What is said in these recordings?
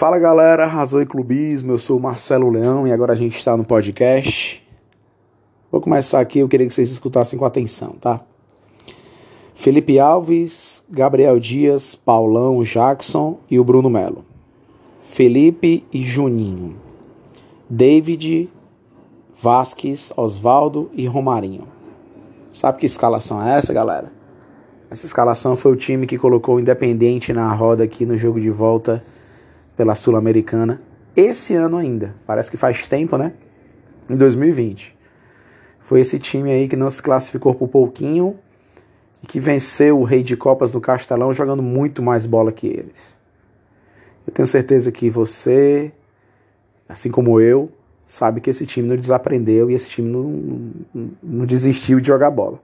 Fala galera, Razão e Clubismo, eu sou o Marcelo Leão e agora a gente está no podcast. Vou começar aqui, eu queria que vocês escutassem com atenção, tá? Felipe Alves, Gabriel Dias, Paulão, Jackson e o Bruno Melo. Felipe e Juninho. David, Vasques, Osvaldo e Romarinho. Sabe que escalação é essa, galera? Essa escalação foi o time que colocou o Independente na roda aqui no jogo de volta pela Sul-Americana esse ano ainda. Parece que faz tempo, né? Em 2020. Foi esse time aí que não se classificou por pouquinho e que venceu o Rei de Copas do Castelão jogando muito mais bola que eles. Eu tenho certeza que você, assim como eu, sabe que esse time não desaprendeu e esse time não, não desistiu de jogar bola.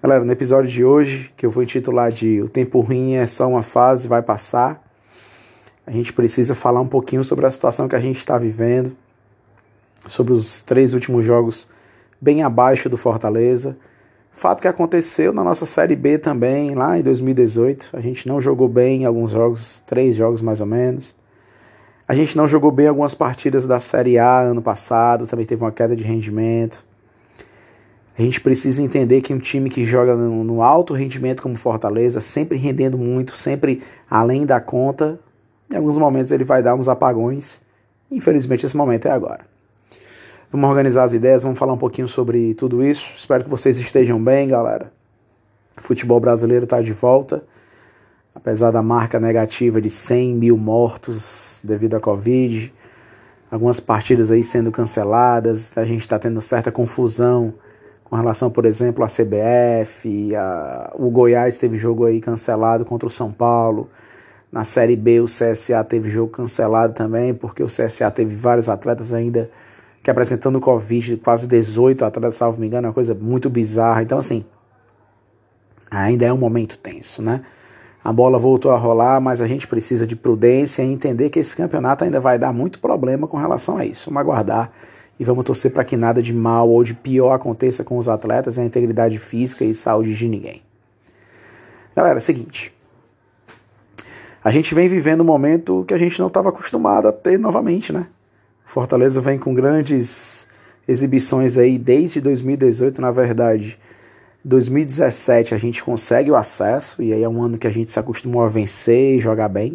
Galera, no episódio de hoje, que eu vou intitular de O Tempo Ruim é só uma fase, vai passar, a gente precisa falar um pouquinho sobre a situação que a gente está vivendo, sobre os três últimos jogos bem abaixo do Fortaleza. Fato que aconteceu na nossa Série B também, lá em 2018. A gente não jogou bem em alguns jogos, três jogos mais ou menos. A gente não jogou bem algumas partidas da Série A ano passado, também teve uma queda de rendimento. A gente precisa entender que um time que joga no, alto rendimento como Fortaleza, sempre rendendo muito, sempre além da conta, em alguns momentos ele vai dar uns apagões. Infelizmente esse momento é agora. Vamos organizar as ideias, vamos falar um pouquinho sobre tudo isso. Espero que vocês estejam bem, galera. O futebol brasileiro está de volta apesar da marca negativa de 100 mil mortos devido à Covid, algumas partidas aí sendo canceladas, a gente está tendo certa confusão com relação, por exemplo, à CBF, a, o Goiás teve jogo aí cancelado contra o São Paulo, na Série B o CSA teve jogo cancelado também, porque o CSA teve vários atletas ainda que apresentando Covid, quase 18 atletas, salvo me engano, é uma coisa muito bizarra, então assim, ainda é um momento tenso, né? A bola voltou a rolar, mas a gente precisa de prudência e entender que esse campeonato ainda vai dar muito problema com relação a isso. Vamos aguardar e vamos torcer para que nada de mal ou de pior aconteça com os atletas e a integridade física e saúde de ninguém. Galera, é seguinte. A gente vem vivendo um momento que a gente não estava acostumado a ter novamente, né? Fortaleza vem com grandes exibições aí desde 2018, na verdade 2017 a gente consegue o acesso, e aí é um ano que a gente se acostumou a vencer e jogar bem.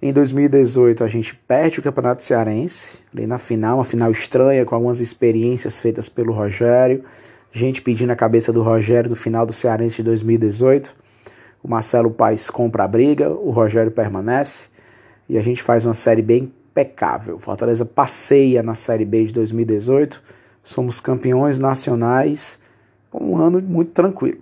Em 2018 a gente perde o Campeonato Cearense, ali na final, uma final estranha, com algumas experiências feitas pelo Rogério. Gente pedindo a cabeça do Rogério no final do Cearense de 2018. O Marcelo Paes compra a briga, o Rogério permanece e a gente faz uma série bem impecável. Fortaleza passeia na Série B de 2018, somos campeões nacionais um ano muito tranquilo.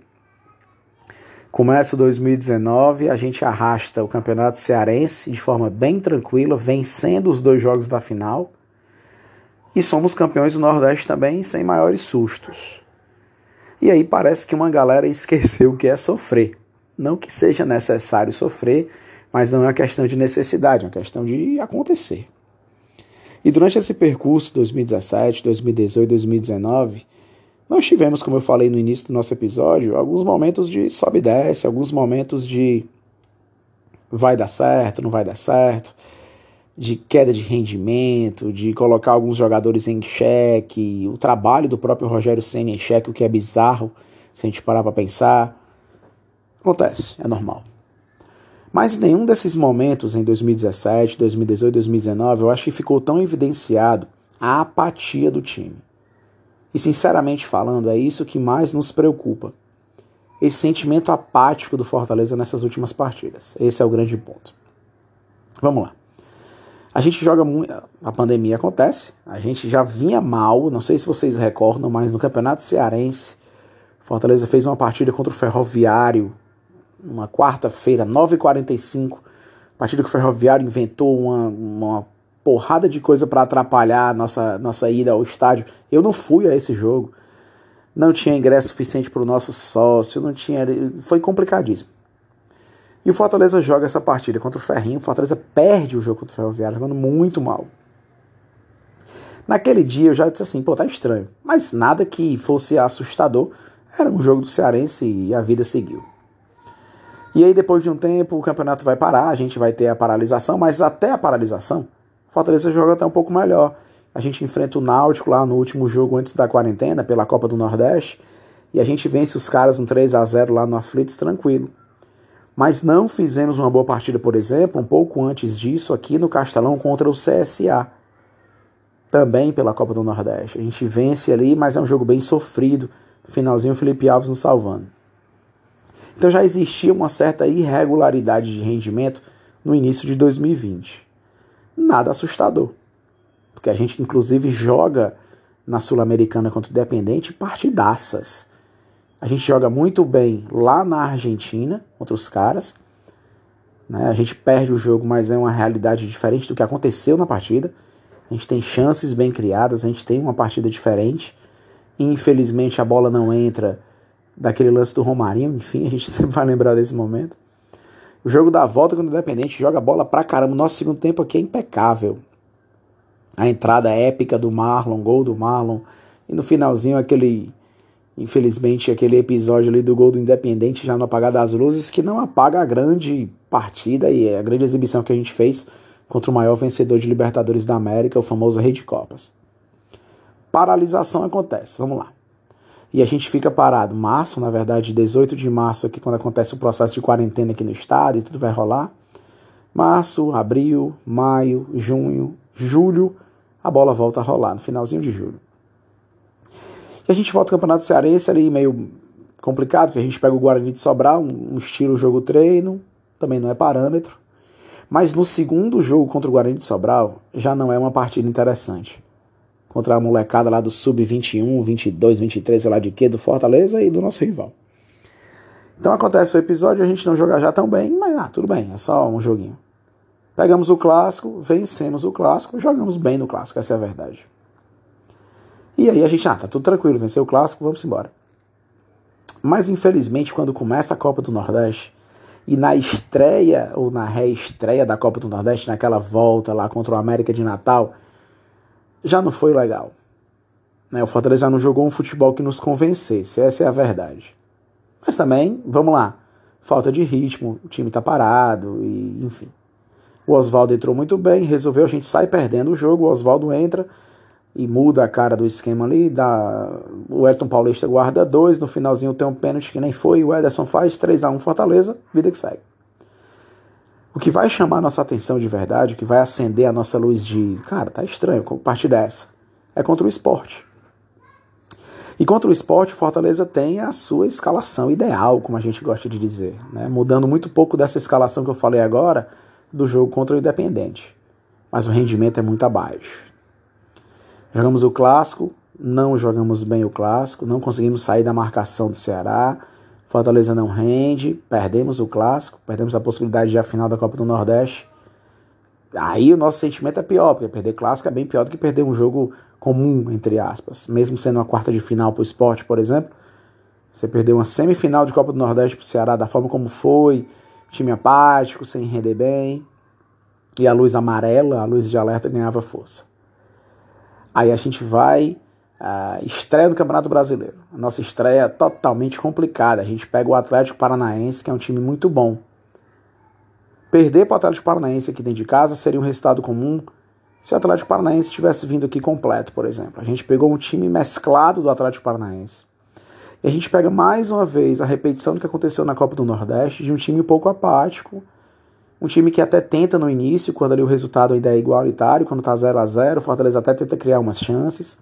Começa 2019, a gente arrasta o Campeonato Cearense de forma bem tranquila, vencendo os dois jogos da final. E somos campeões do Nordeste também, sem maiores sustos. E aí parece que uma galera esqueceu o que é sofrer. Não que seja necessário sofrer, mas não é uma questão de necessidade, é uma questão de acontecer. E durante esse percurso 2017, 2018, 2019, nós tivemos, como eu falei no início do nosso episódio, alguns momentos de sobe e desce, alguns momentos de vai dar certo, não vai dar certo, de queda de rendimento, de colocar alguns jogadores em xeque, o trabalho do próprio Rogério Senna em xeque, o que é bizarro se a gente parar para pensar. Acontece, é normal. Mas nenhum desses momentos em 2017, 2018, 2019, eu acho que ficou tão evidenciado a apatia do time. E sinceramente falando, é isso que mais nos preocupa. Esse sentimento apático do Fortaleza nessas últimas partidas. Esse é o grande ponto. Vamos lá. A gente joga muito. A pandemia acontece. A gente já vinha mal. Não sei se vocês recordam, mas no Campeonato Cearense, Fortaleza fez uma partida contra o Ferroviário. Uma quarta-feira, 9h45. Partida que o Ferroviário inventou uma, uma porrada de coisa para atrapalhar a nossa, nossa ida ao estádio. Eu não fui a esse jogo. Não tinha ingresso suficiente para o nosso sócio, não tinha. Foi complicadíssimo. E o Fortaleza joga essa partida contra o Ferrinho. O Fortaleza perde o jogo contra o Ferroviário, jogando muito mal. Naquele dia eu já disse assim, pô, tá estranho. Mas nada que fosse assustador. Era um jogo do Cearense e a vida seguiu. E aí, depois de um tempo, o campeonato vai parar, a gente vai ter a paralisação, mas até a paralisação, Fortaleza joga até um pouco melhor. A gente enfrenta o Náutico lá no último jogo antes da quarentena, pela Copa do Nordeste, e a gente vence os caras um 3 a 0 lá no Aflitos tranquilo. Mas não fizemos uma boa partida, por exemplo, um pouco antes disso, aqui no Castelão contra o CSA. Também pela Copa do Nordeste. A gente vence ali, mas é um jogo bem sofrido. Finalzinho, o Felipe Alves nos salvando. Então já existia uma certa irregularidade de rendimento no início de 2020. Nada assustador. Porque a gente, inclusive, joga na Sul-Americana contra o Independente partidaças. A gente joga muito bem lá na Argentina contra os caras. Né? A gente perde o jogo, mas é uma realidade diferente do que aconteceu na partida. A gente tem chances bem criadas, a gente tem uma partida diferente. Infelizmente a bola não entra daquele lance do Romarinho, enfim, a gente sempre vai lembrar desse momento. O jogo da volta quando o Independente joga bola pra caramba. Nosso segundo tempo aqui é impecável. A entrada épica do Marlon, gol do Marlon. E no finalzinho aquele, infelizmente, aquele episódio ali do gol do Independente já no apagar das luzes, que não apaga a grande partida e a grande exibição que a gente fez contra o maior vencedor de Libertadores da América, o famoso Rei de Copas. Paralisação acontece, vamos lá e a gente fica parado. Março, na verdade, 18 de março, aqui quando acontece o processo de quarentena aqui no estado e tudo vai rolar. Março, abril, maio, junho, julho, a bola volta a rolar no finalzinho de julho. E a gente volta ao Campeonato Cearense ali meio complicado, porque a gente pega o Guarani de Sobral, um, estilo jogo-treino, também não é parâmetro. Mas no segundo jogo contra o Guarani de Sobral, já não é uma partida interessante contra a molecada lá do Sub-21, 22, 23, sei lá de quê, do Fortaleza e do nosso rival. Então acontece o episódio, a gente não joga já tão bem, mas ah, tudo bem, é só um joguinho. Pegamos o clássico, vencemos o clássico, jogamos bem no clássico, essa é a verdade. E aí a gente, ah, tá tudo tranquilo, venceu o clássico, vamos embora. Mas infelizmente, quando começa a Copa do Nordeste, e na estreia ou na reestreia da Copa do Nordeste, naquela volta lá contra o América de Natal, já não foi legal. Né? O Fortaleza já não jogou um futebol que nos convencesse, essa é a verdade. Mas também, vamos lá, falta de ritmo, o time está parado, e enfim. O Oswaldo entrou muito bem, resolveu, a gente sai perdendo o jogo, o Oswaldo entra e muda a cara do esquema ali, dá, o Elton Paulista guarda dois, no finalzinho tem um pênalti que nem foi, o Ederson faz 3 a 1 Fortaleza, vida que segue. O que vai chamar nossa atenção de verdade, o que vai acender a nossa luz de, cara, tá estranho, parte dessa, é contra o esporte. E contra o esporte, Fortaleza tem a sua escalação ideal, como a gente gosta de dizer, né? mudando muito pouco dessa escalação que eu falei agora do jogo contra o Independente. Mas o rendimento é muito abaixo. Jogamos o clássico, não jogamos bem o clássico, não conseguimos sair da marcação do Ceará Fortaleza não rende, perdemos o clássico, perdemos a possibilidade de à final da Copa do Nordeste. Aí o nosso sentimento é pior, porque perder clássico é bem pior do que perder um jogo comum, entre aspas. Mesmo sendo uma quarta de final para o esporte, por exemplo. Você perdeu uma semifinal de Copa do Nordeste para o Ceará da forma como foi, time apático, sem render bem. E a luz amarela, a luz de alerta ganhava força. Aí a gente vai a estreia do Campeonato Brasileiro. A nossa estreia é totalmente complicada. A gente pega o Atlético Paranaense, que é um time muito bom. Perder para o Atlético Paranaense aqui dentro de casa seria um resultado comum se o Atlético Paranaense tivesse vindo aqui completo, por exemplo. A gente pegou um time mesclado do Atlético Paranaense. E a gente pega mais uma vez a repetição do que aconteceu na Copa do Nordeste de um time um pouco apático, um time que até tenta no início, quando ali o resultado ainda é igualitário, quando está 0 a 0 o Fortaleza até tenta criar umas chances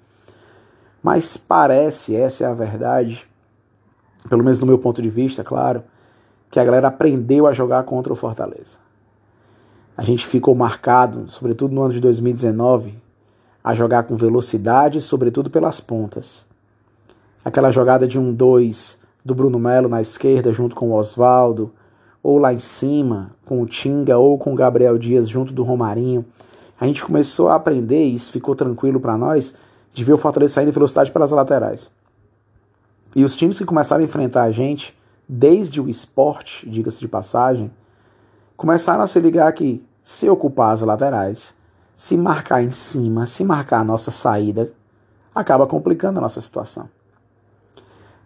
mas parece, essa é a verdade, pelo menos do meu ponto de vista, claro, que a galera aprendeu a jogar contra o Fortaleza. A gente ficou marcado, sobretudo no ano de 2019, a jogar com velocidade, sobretudo pelas pontas. Aquela jogada de um 2 do Bruno Melo na esquerda junto com o Oswaldo, ou lá em cima com o Tinga ou com o Gabriel Dias junto do Romarinho. A gente começou a aprender, e isso ficou tranquilo para nós, de ver o Fortaleza saindo em velocidade pelas laterais. E os times que começaram a enfrentar a gente, desde o esporte, diga-se de passagem, começaram a se ligar que se ocupar as laterais, se marcar em cima, se marcar a nossa saída, acaba complicando a nossa situação.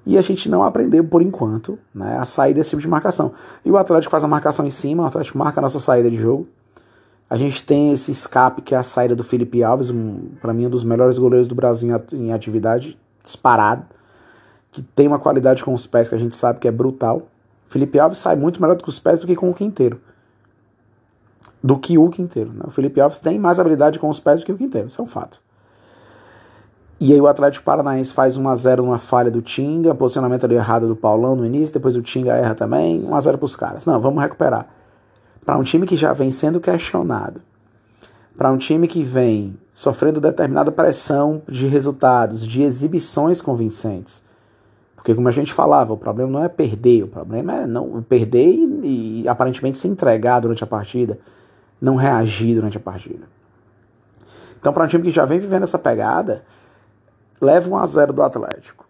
E a gente não aprendeu, por enquanto, né, a sair desse tipo de marcação. E o Atlético faz a marcação em cima, o Atlético marca a nossa saída de jogo. A gente tem esse escape que é a saída do Felipe Alves, um, para mim um dos melhores goleiros do Brasil em atividade, disparado, que tem uma qualidade com os pés que a gente sabe que é brutal. Felipe Alves sai muito melhor com os pés do que com o Quinteiro. Do que o Quinteiro. Né? O Felipe Alves tem mais habilidade com os pés do que o Quinteiro, isso é um fato. E aí o Atlético Paranaense faz 1x0 numa falha do Tinga, posicionamento ali errado do Paulão no início, depois o Tinga erra também, 1x0 para os caras. Não, vamos recuperar. Para um time que já vem sendo questionado, para um time que vem sofrendo determinada pressão de resultados, de exibições convincentes. Porque como a gente falava, o problema não é perder, o problema é não perder e, e aparentemente se entregar durante a partida, não reagir durante a partida. Então, para um time que já vem vivendo essa pegada, leva 1 a 0 do Atlético.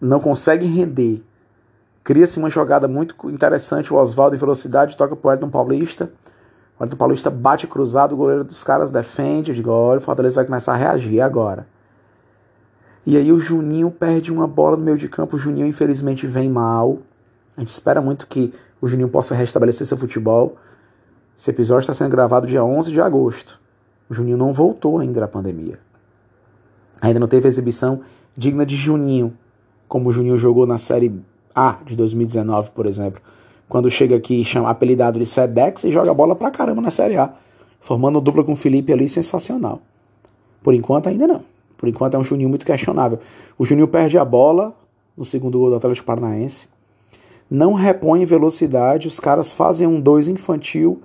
Não consegue render. Cria-se uma jogada muito interessante, o Oswaldo em velocidade toca pro Elton Paulista. O Elton Paulista bate cruzado, o goleiro dos caras defende, eu digo, olha, o Fortaleza vai começar a reagir agora. E aí o Juninho perde uma bola no meio de campo, o Juninho infelizmente vem mal. A gente espera muito que o Juninho possa restabelecer seu futebol. Esse episódio está sendo gravado dia 11 de agosto. O Juninho não voltou ainda da pandemia. Ainda não teve exibição digna de Juninho, como o Juninho jogou na Série A de 2019, por exemplo. Quando chega aqui chama apelidado de Sedex e joga bola pra caramba na Série A. Formando dupla com o Felipe ali, sensacional. Por enquanto ainda não. Por enquanto é um Juninho muito questionável. O Juninho perde a bola no segundo gol do Atlético Paranaense. Não repõe velocidade, os caras fazem um 2 infantil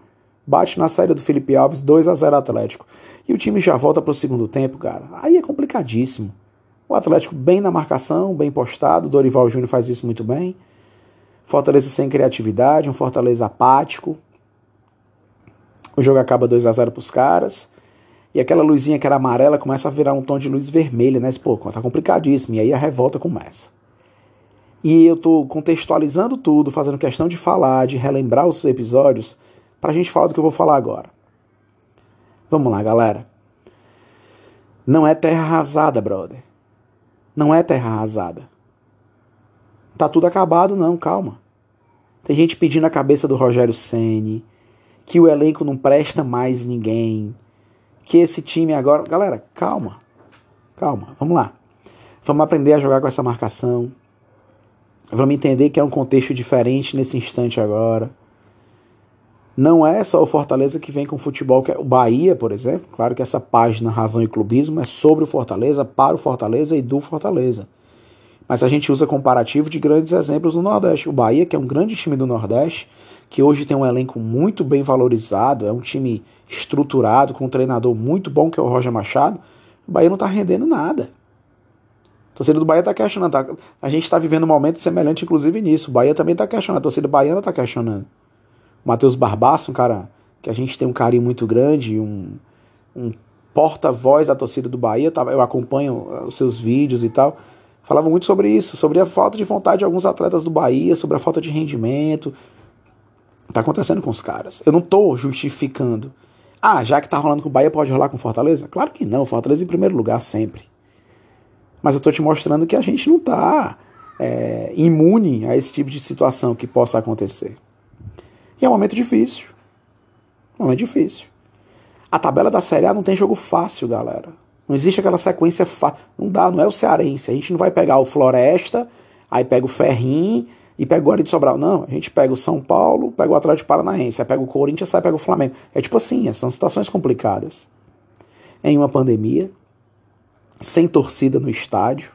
Bate na saída do Felipe Alves, 2 a 0 Atlético. E o time já volta para o segundo tempo, cara. Aí é complicadíssimo. O Atlético bem na marcação, bem postado. Dorival Júnior faz isso muito bem. Fortaleza sem criatividade, um Fortaleza apático. O jogo acaba 2 a 0 para os caras. E aquela luzinha que era amarela começa a virar um tom de luz vermelha, né? Pô, tá complicadíssimo. E aí a revolta começa. E eu tô contextualizando tudo, fazendo questão de falar, de relembrar os episódios para a gente falar do que eu vou falar agora. Vamos lá, galera. Não é terra arrasada, brother. Não é terra arrasada. Tá tudo acabado, não, calma. Tem gente pedindo a cabeça do Rogério Ceni, que o elenco não presta mais ninguém, que esse time agora, galera, calma. Calma, vamos lá. Vamos aprender a jogar com essa marcação. Vamos entender que é um contexto diferente nesse instante agora. Não é só o Fortaleza que vem com futebol, que é o Bahia, por exemplo. Claro que essa página Razão e Clubismo é sobre o Fortaleza, para o Fortaleza e do Fortaleza. Mas a gente usa comparativo de grandes exemplos no Nordeste. O Bahia, que é um grande time do Nordeste, que hoje tem um elenco muito bem valorizado, é um time estruturado, com um treinador muito bom, que é o Roger Machado. O Bahia não está rendendo nada. A torcida do Bahia está questionando. Tá? A gente está vivendo um momento semelhante, inclusive, nisso. O Bahia também está questionando. A torcida baiana está questionando. Matheus Barbaço, um cara que a gente tem um carinho muito grande, um, um porta-voz da torcida do Bahia, eu acompanho eh, os seus vídeos e tal, falava muito sobre isso, sobre a falta de vontade de alguns atletas do Bahia, sobre a falta de rendimento. Tá acontecendo com os caras. Eu não tô justificando. Ah, já que tá rolando com o Bahia, pode rolar com Fortaleza? Claro que não, Fortaleza em primeiro lugar sempre. Mas eu tô te mostrando que a gente não tá é, imune a esse tipo de situação que possa acontecer. E é um momento difícil. Um momento difícil. A tabela da Série A não tem jogo fácil, galera. Não existe aquela sequência fácil. Não dá, não é o cearense. A gente não vai pegar o Floresta, aí pega o Ferrim e pega o Guarani de Sobral. Não, a gente pega o São Paulo, pega o Atlético Paranaense, aí pega o Corinthians, sai pega o Flamengo. É tipo assim, são situações complicadas. Em uma pandemia, sem torcida no estádio,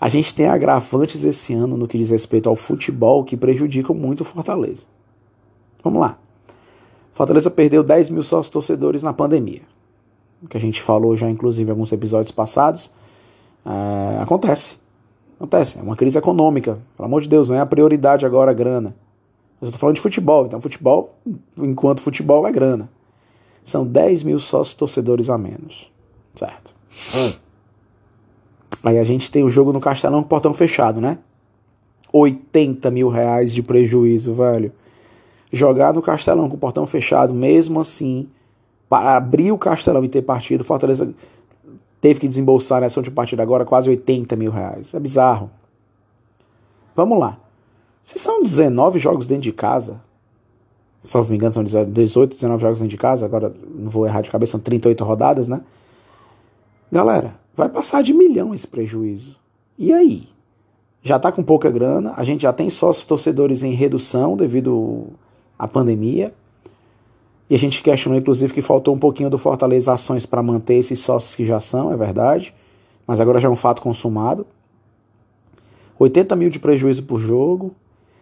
a gente tem agravantes esse ano no que diz respeito ao futebol que prejudicam muito o Fortaleza. Vamos lá. Fortaleza perdeu 10 mil sócios torcedores na pandemia. O que a gente falou já, inclusive, em alguns episódios passados. É, acontece. Acontece. É uma crise econômica. Pelo amor de Deus, não é a prioridade agora a grana. Eu estou falando de futebol. Então, futebol, enquanto futebol, é grana. São 10 mil sócios torcedores a menos. Certo? Hum. Aí a gente tem o jogo no Castelão com portão fechado, né? 80 mil reais de prejuízo, velho jogar no Castelão com o portão fechado, mesmo assim, para abrir o Castelão e ter partido, Fortaleza teve que desembolsar nessa última partida agora quase 80 mil reais. É bizarro. Vamos lá. Se são 19 jogos dentro de casa, se não me engano, são 18, 19 jogos dentro de casa, agora não vou errar de cabeça, são 38 rodadas, né? Galera, vai passar de milhão esse prejuízo. E aí? Já tá com pouca grana, a gente já tem sócios torcedores em redução devido à pandemia. E a gente questionou, inclusive, que faltou um pouquinho do Fortaleza ações para manter esses sócios que já são, é verdade. Mas agora já é um fato consumado. 80 mil de prejuízo por jogo,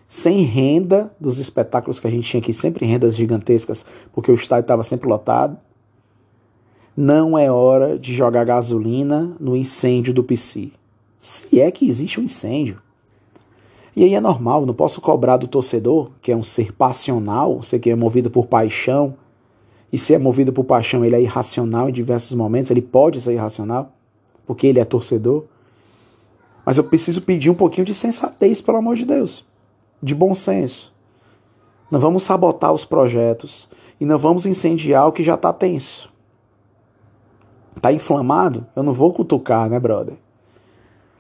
sem renda dos espetáculos que a gente tinha aqui, sempre rendas gigantescas, porque o estádio estava sempre lotado. Não é hora de jogar gasolina no incêndio do PC. Se é que existe um incêndio. E aí é normal, não posso cobrar do torcedor, que é um ser passional, ser que é movido por paixão, e se é movido por paixão, ele é irracional em diversos momentos, ele pode ser irracional, porque ele é torcedor. Mas eu preciso pedir um pouquinho de sensatez, pelo amor de Deus, de bom senso. Não vamos sabotar os projetos e não vamos incendiar o que já está tenso. Está inflamado? Eu não vou cutucar, né, brother?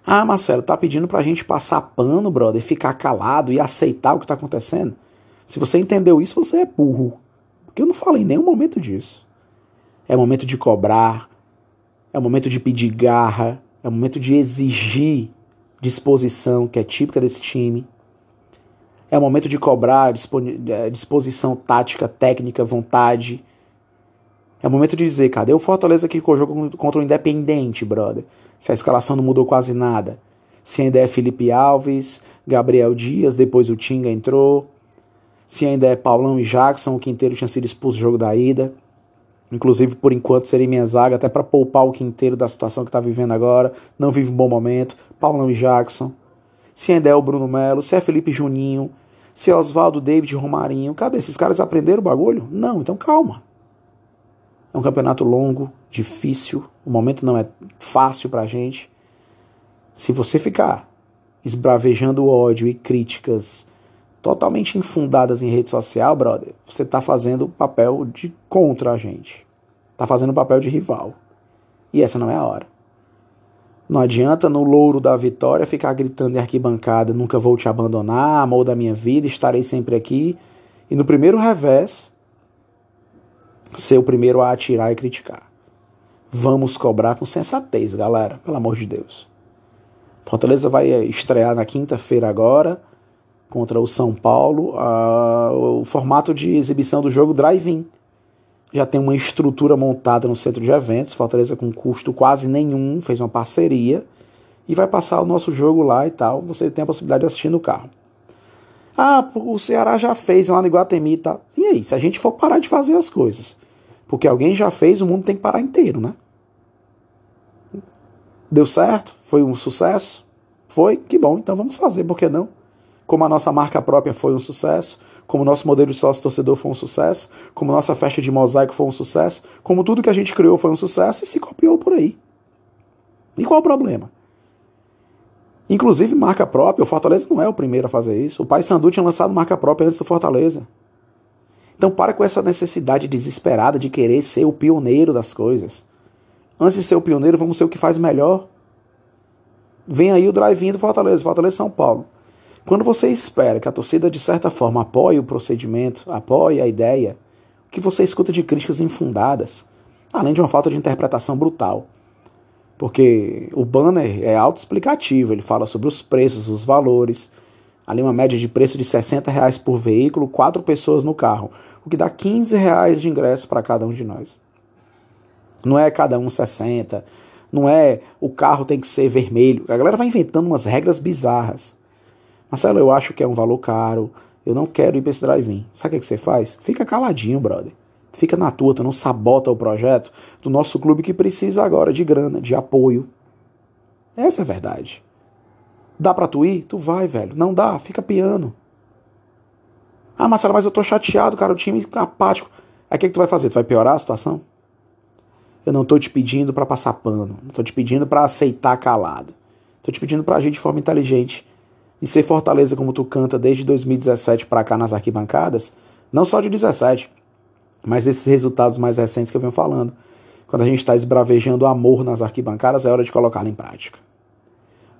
Ah, Marcelo, tá pedindo pra gente passar pano, brother, ficar calado e aceitar o que tá acontecendo? Se você entendeu isso, você é burro. Porque eu não falei em nenhum momento disso. É momento de cobrar, é momento de pedir garra, é momento de exigir disposição, que é típica desse time. É momento de cobrar é, disposição tática, técnica, vontade. É o momento de dizer, cadê o Fortaleza que jogou contra o Independente, brother? Se a escalação não mudou quase nada. Se ainda é Felipe Alves, Gabriel Dias, depois o Tinga entrou. Se ainda é Paulão e Jackson, o Quinteiro tinha sido expulso do jogo da ida. Inclusive, por enquanto, seria minha zaga, até para poupar o Quinteiro da situação que está vivendo agora. Não vive um bom momento. Paulão e Jackson. Se ainda é o Bruno Melo, se é Felipe Juninho, se é Oswaldo, David Romarinho. Cadê? Esses caras aprenderam o bagulho? Não, então calma. É um campeonato longo, difícil, o momento não é fácil pra gente. Se você ficar esbravejando ódio e críticas totalmente infundadas em rede social, brother, você tá fazendo o papel de contra a gente. Tá fazendo o papel de rival. E essa não é a hora. Não adianta no louro da vitória ficar gritando em arquibancada, nunca vou te abandonar, amor da minha vida, estarei sempre aqui. E no primeiro revés, ser o primeiro a atirar e criticar. Vamos cobrar com sensatez, galera, pelo amor de Deus. Fortaleza vai estrear na quinta-feira agora contra o São Paulo o formato de exibição do jogo drive-in. Já tem uma estrutura montada no centro de eventos, Fortaleza com custo quase nenhum, fez uma parceria e vai passar o nosso jogo lá e tal. Você tem a possibilidade de assistir no carro. Ah, o Ceará já fez lá no Iguatemi e tal. E aí, se a gente for parar de fazer as coisas, porque alguém já fez, o mundo tem que parar inteiro, né? Deu certo? Foi um sucesso? Foi? Que bom, então vamos fazer, por que não? Como a nossa marca própria foi um sucesso, como o nosso modelo de sócio-torcedor foi um sucesso, como nossa festa de mosaico foi um sucesso, como tudo que a gente criou foi um sucesso e se copiou por aí. E qual o problema? Inclusive, marca própria, o Fortaleza não é o primeiro a fazer isso. O Pai Sandu tinha lançado marca própria antes do Fortaleza. Então, para com essa necessidade desesperada de querer ser o pioneiro das coisas. Antes de ser o pioneiro, vamos ser o que faz melhor. Vem aí o drive-in do Fortaleza, Fortaleza São Paulo. Quando você espera que a torcida, de certa forma, apoie o procedimento, apoie a ideia, o que você escuta de críticas infundadas, além de uma falta de interpretação brutal. Porque o banner é autoexplicativo, ele fala sobre os preços, os valores. Ali uma média de preço de 60 reais por veículo, quatro pessoas no carro, o que dá 15 reais de ingresso para cada um de nós. Não é cada um 60, não é o carro tem que ser vermelho. A galera vai inventando umas regras bizarras. Marcelo, eu acho que é um valor caro, eu não quero ir para esse drive-in. Sabe o que você faz? Fica caladinho, brother. Fica na tua, tu não sabota o projeto do nosso clube que precisa agora de grana, de apoio. Essa é a verdade. Dá pra tu ir? Tu vai, velho. Não dá, fica piano. Ah, Marcelo, mas eu tô chateado, cara, o time apático. Aí o que, que tu vai fazer? Tu vai piorar a situação? Eu não tô te pedindo para passar pano. Não tô te pedindo para aceitar calado. Tô te pedindo pra agir de forma inteligente. E ser Fortaleza como tu canta desde 2017 para cá nas arquibancadas, não só de 17, mas esses resultados mais recentes que eu venho falando. Quando a gente está esbravejando amor nas arquibancadas, é hora de colocá-lo em prática.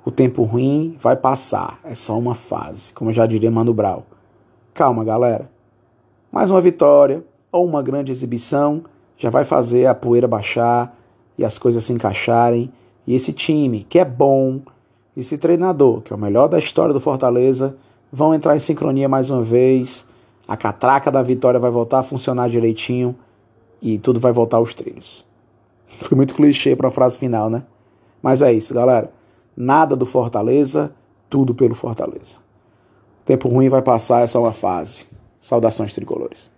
O tempo ruim vai passar, é só uma fase, como já diria Mano Brau. Calma, galera. Mais uma vitória ou uma grande exibição já vai fazer a poeira baixar e as coisas se encaixarem. E esse time, que é bom, esse treinador, que é o melhor da história do Fortaleza, vão entrar em sincronia mais uma vez. A catraca da vitória vai voltar a funcionar direitinho e tudo vai voltar aos trilhos. Foi muito clichê para a frase final, né? Mas é isso, galera. Nada do Fortaleza, tudo pelo Fortaleza. Tempo ruim vai passar, é só uma fase. Saudações tricolores.